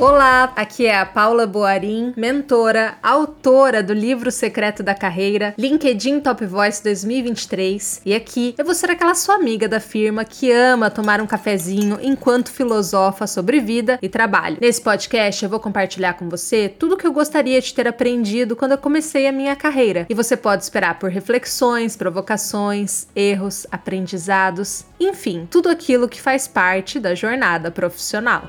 Olá, aqui é a Paula Boarim, mentora, autora do livro Secreto da Carreira, LinkedIn Top Voice 2023. E aqui eu vou ser aquela sua amiga da firma que ama tomar um cafezinho enquanto filosofa sobre vida e trabalho. Nesse podcast eu vou compartilhar com você tudo que eu gostaria de ter aprendido quando eu comecei a minha carreira. E você pode esperar por reflexões, provocações, erros, aprendizados, enfim, tudo aquilo que faz parte da jornada profissional.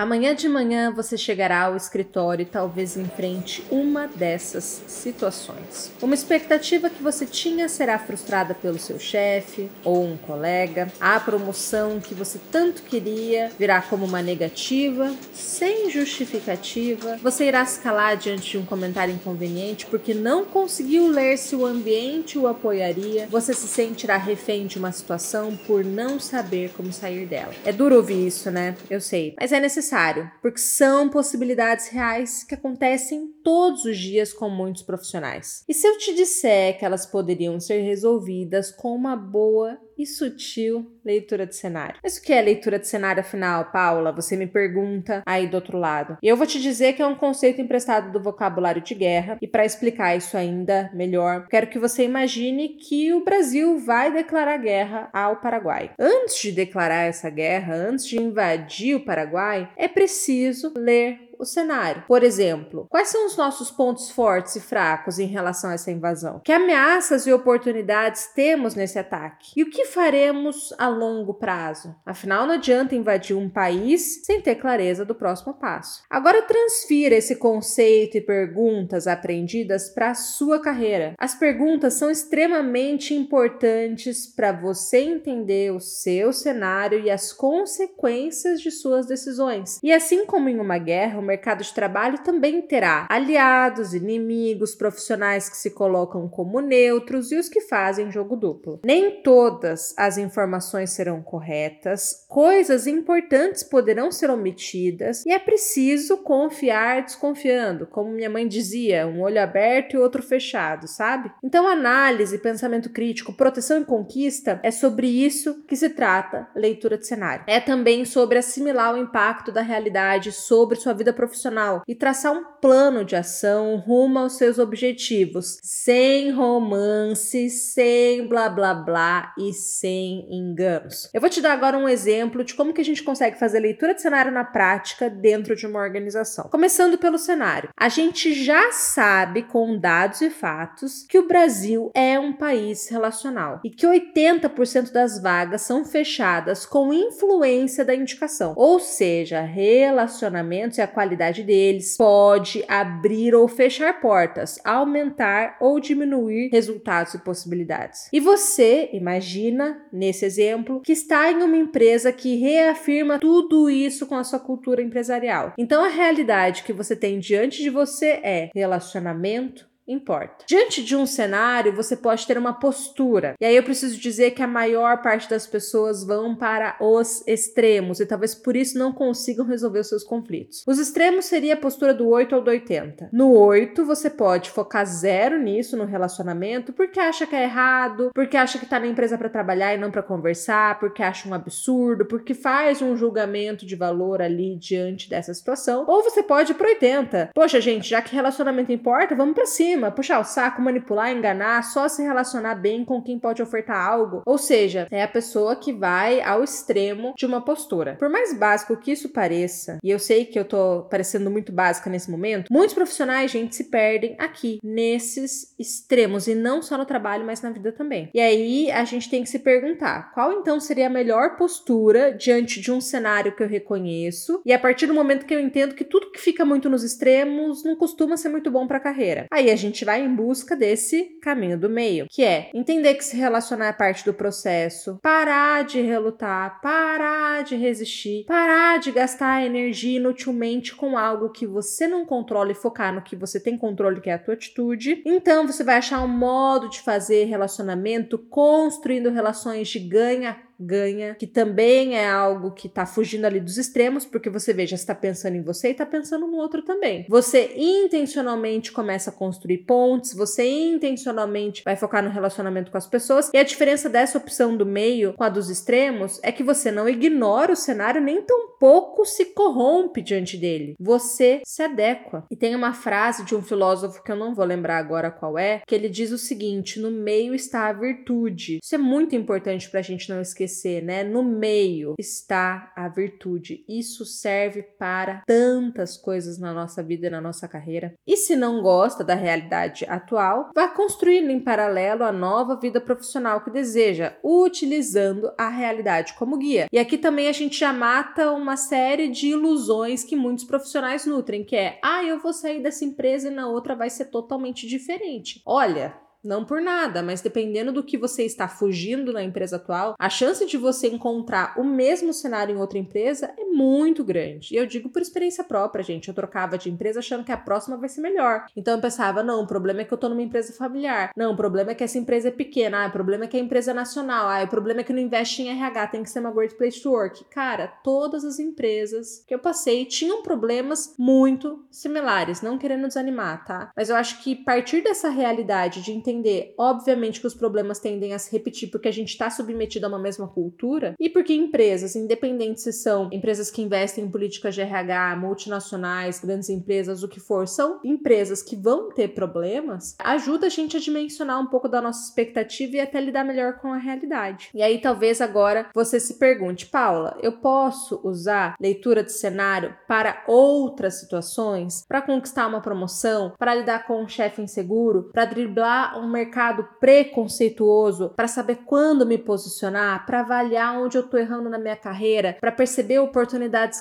Amanhã de manhã você chegará ao escritório e talvez enfrente uma dessas situações. Uma expectativa que você tinha será frustrada pelo seu chefe ou um colega. A promoção que você tanto queria virá como uma negativa, sem justificativa. Você irá se calar diante de um comentário inconveniente porque não conseguiu ler se o ambiente o apoiaria. Você se sentirá refém de uma situação por não saber como sair dela. É duro ouvir isso, né? Eu sei, mas é necessário necessário, porque são possibilidades reais que acontecem todos os dias com muitos profissionais. E se eu te disser que elas poderiam ser resolvidas com uma boa e sutil leitura de cenário. Mas o que é leitura de cenário afinal, Paula? Você me pergunta aí do outro lado. Eu vou te dizer que é um conceito emprestado do vocabulário de guerra, e para explicar isso ainda melhor, quero que você imagine que o Brasil vai declarar guerra ao Paraguai. Antes de declarar essa guerra, antes de invadir o Paraguai, é preciso ler o cenário. Por exemplo, quais são os nossos pontos fortes e fracos em relação a essa invasão? Que ameaças e oportunidades temos nesse ataque? E o que faremos a longo prazo? Afinal, não adianta invadir um país sem ter clareza do próximo passo. Agora transfira esse conceito e perguntas aprendidas para a sua carreira. As perguntas são extremamente importantes para você entender o seu cenário e as consequências de suas decisões. E assim como em uma guerra, mercado de trabalho também terá aliados, inimigos, profissionais que se colocam como neutros e os que fazem jogo duplo. Nem todas as informações serão corretas, coisas importantes poderão ser omitidas e é preciso confiar desconfiando, como minha mãe dizia, um olho aberto e outro fechado, sabe? Então, análise, pensamento crítico, proteção e conquista é sobre isso que se trata leitura de cenário. É também sobre assimilar o impacto da realidade sobre sua vida profissional e traçar um plano de ação rumo aos seus objetivos, sem romance, sem blá blá blá e sem enganos. Eu vou te dar agora um exemplo de como que a gente consegue fazer leitura de cenário na prática dentro de uma organização. Começando pelo cenário. A gente já sabe com dados e fatos que o Brasil é um país relacional e que 80% das vagas são fechadas com influência da indicação, ou seja, relacionamentos e a qualidade qualidade deles, pode abrir ou fechar portas, aumentar ou diminuir resultados e possibilidades. E você, imagina, nesse exemplo, que está em uma empresa que reafirma tudo isso com a sua cultura empresarial. Então a realidade que você tem diante de você é relacionamento, importa. Diante de um cenário, você pode ter uma postura. E aí eu preciso dizer que a maior parte das pessoas vão para os extremos e talvez por isso não consigam resolver os seus conflitos. Os extremos seria a postura do 8 ou do 80. No 8, você pode focar zero nisso no relacionamento, porque acha que é errado, porque acha que tá na empresa para trabalhar e não para conversar, porque acha um absurdo, porque faz um julgamento de valor ali diante dessa situação. Ou você pode ir pro 80. Poxa, gente, já que relacionamento importa, vamos para cima puxar o saco, manipular, enganar, só se relacionar bem com quem pode ofertar algo. Ou seja, é a pessoa que vai ao extremo de uma postura. Por mais básico que isso pareça, e eu sei que eu tô parecendo muito básica nesse momento, muitos profissionais, gente, se perdem aqui, nesses extremos, e não só no trabalho, mas na vida também. E aí a gente tem que se perguntar: qual então seria a melhor postura diante de um cenário que eu reconheço? E a partir do momento que eu entendo que tudo que fica muito nos extremos não costuma ser muito bom para a carreira. Aí a gente gente vai em busca desse caminho do meio, que é entender que se relacionar é parte do processo, parar de relutar, parar de resistir, parar de gastar energia inutilmente com algo que você não controla e focar no que você tem controle, que é a tua atitude. Então você vai achar um modo de fazer relacionamento construindo relações de ganha ganha, que também é algo que tá fugindo ali dos extremos, porque você veja, está pensando em você e tá pensando no outro também. Você intencionalmente começa a construir pontes, você intencionalmente vai focar no relacionamento com as pessoas, e a diferença dessa opção do meio com a dos extremos é que você não ignora o cenário nem tão pouco se corrompe diante dele. Você se adequa. E tem uma frase de um filósofo que eu não vou lembrar agora qual é, que ele diz o seguinte: no meio está a virtude. Isso é muito importante para a gente não esquecer, né? No meio está a virtude. Isso serve para tantas coisas na nossa vida e na nossa carreira. E se não gosta da realidade atual, vá construindo em paralelo a nova vida profissional que deseja, utilizando a realidade como guia. E aqui também a gente já mata uma série de ilusões que muitos profissionais nutrem, que é: "Ah, eu vou sair dessa empresa e na outra vai ser totalmente diferente". Olha, não por nada, mas dependendo do que você está fugindo na empresa atual, a chance de você encontrar o mesmo cenário em outra empresa é muito grande. E eu digo por experiência própria, gente. Eu trocava de empresa achando que a próxima vai ser melhor. Então eu pensava, não, o problema é que eu tô numa empresa familiar. Não, o problema é que essa empresa é pequena. Ah, o problema é que a empresa é nacional. Ah, o problema é que não investe em RH, tem que ser uma great place to work. Cara, todas as empresas que eu passei tinham problemas muito similares. Não querendo desanimar, tá? Mas eu acho que partir dessa realidade de entender entender, obviamente, que os problemas tendem a se repetir porque a gente está submetido a uma mesma cultura e porque empresas, independentes se são empresas que investem em políticas de RH, multinacionais, grandes empresas, o que for, são empresas que vão ter problemas, ajuda a gente a dimensionar um pouco da nossa expectativa e até lidar melhor com a realidade. E aí, talvez agora você se pergunte, Paula, eu posso usar leitura de cenário para outras situações, para conquistar uma promoção, para lidar com um chefe inseguro, para driblar um mercado preconceituoso? Para saber quando me posicionar, para avaliar onde eu estou errando na minha carreira, para perceber oportunidades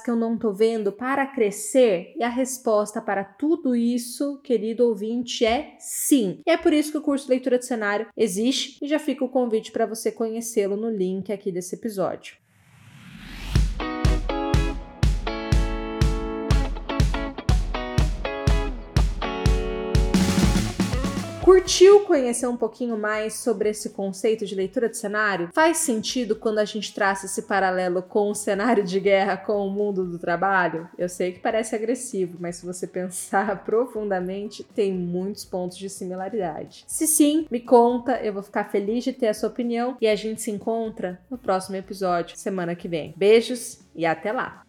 que eu não estou vendo, para crescer? E a resposta para tudo isso, querido ouvinte, é sim. E é por isso que o curso Leitura de Cenário existe e já fica o convite para você conhecê-lo no link aqui desse episódio. Curtiu conhecer um pouquinho mais sobre esse conceito de leitura de cenário? Faz sentido quando a gente traça esse paralelo com o cenário de guerra com o mundo do trabalho? Eu sei que parece agressivo, mas se você pensar profundamente, tem muitos pontos de similaridade. Se sim, me conta, eu vou ficar feliz de ter a sua opinião e a gente se encontra no próximo episódio, semana que vem. Beijos e até lá!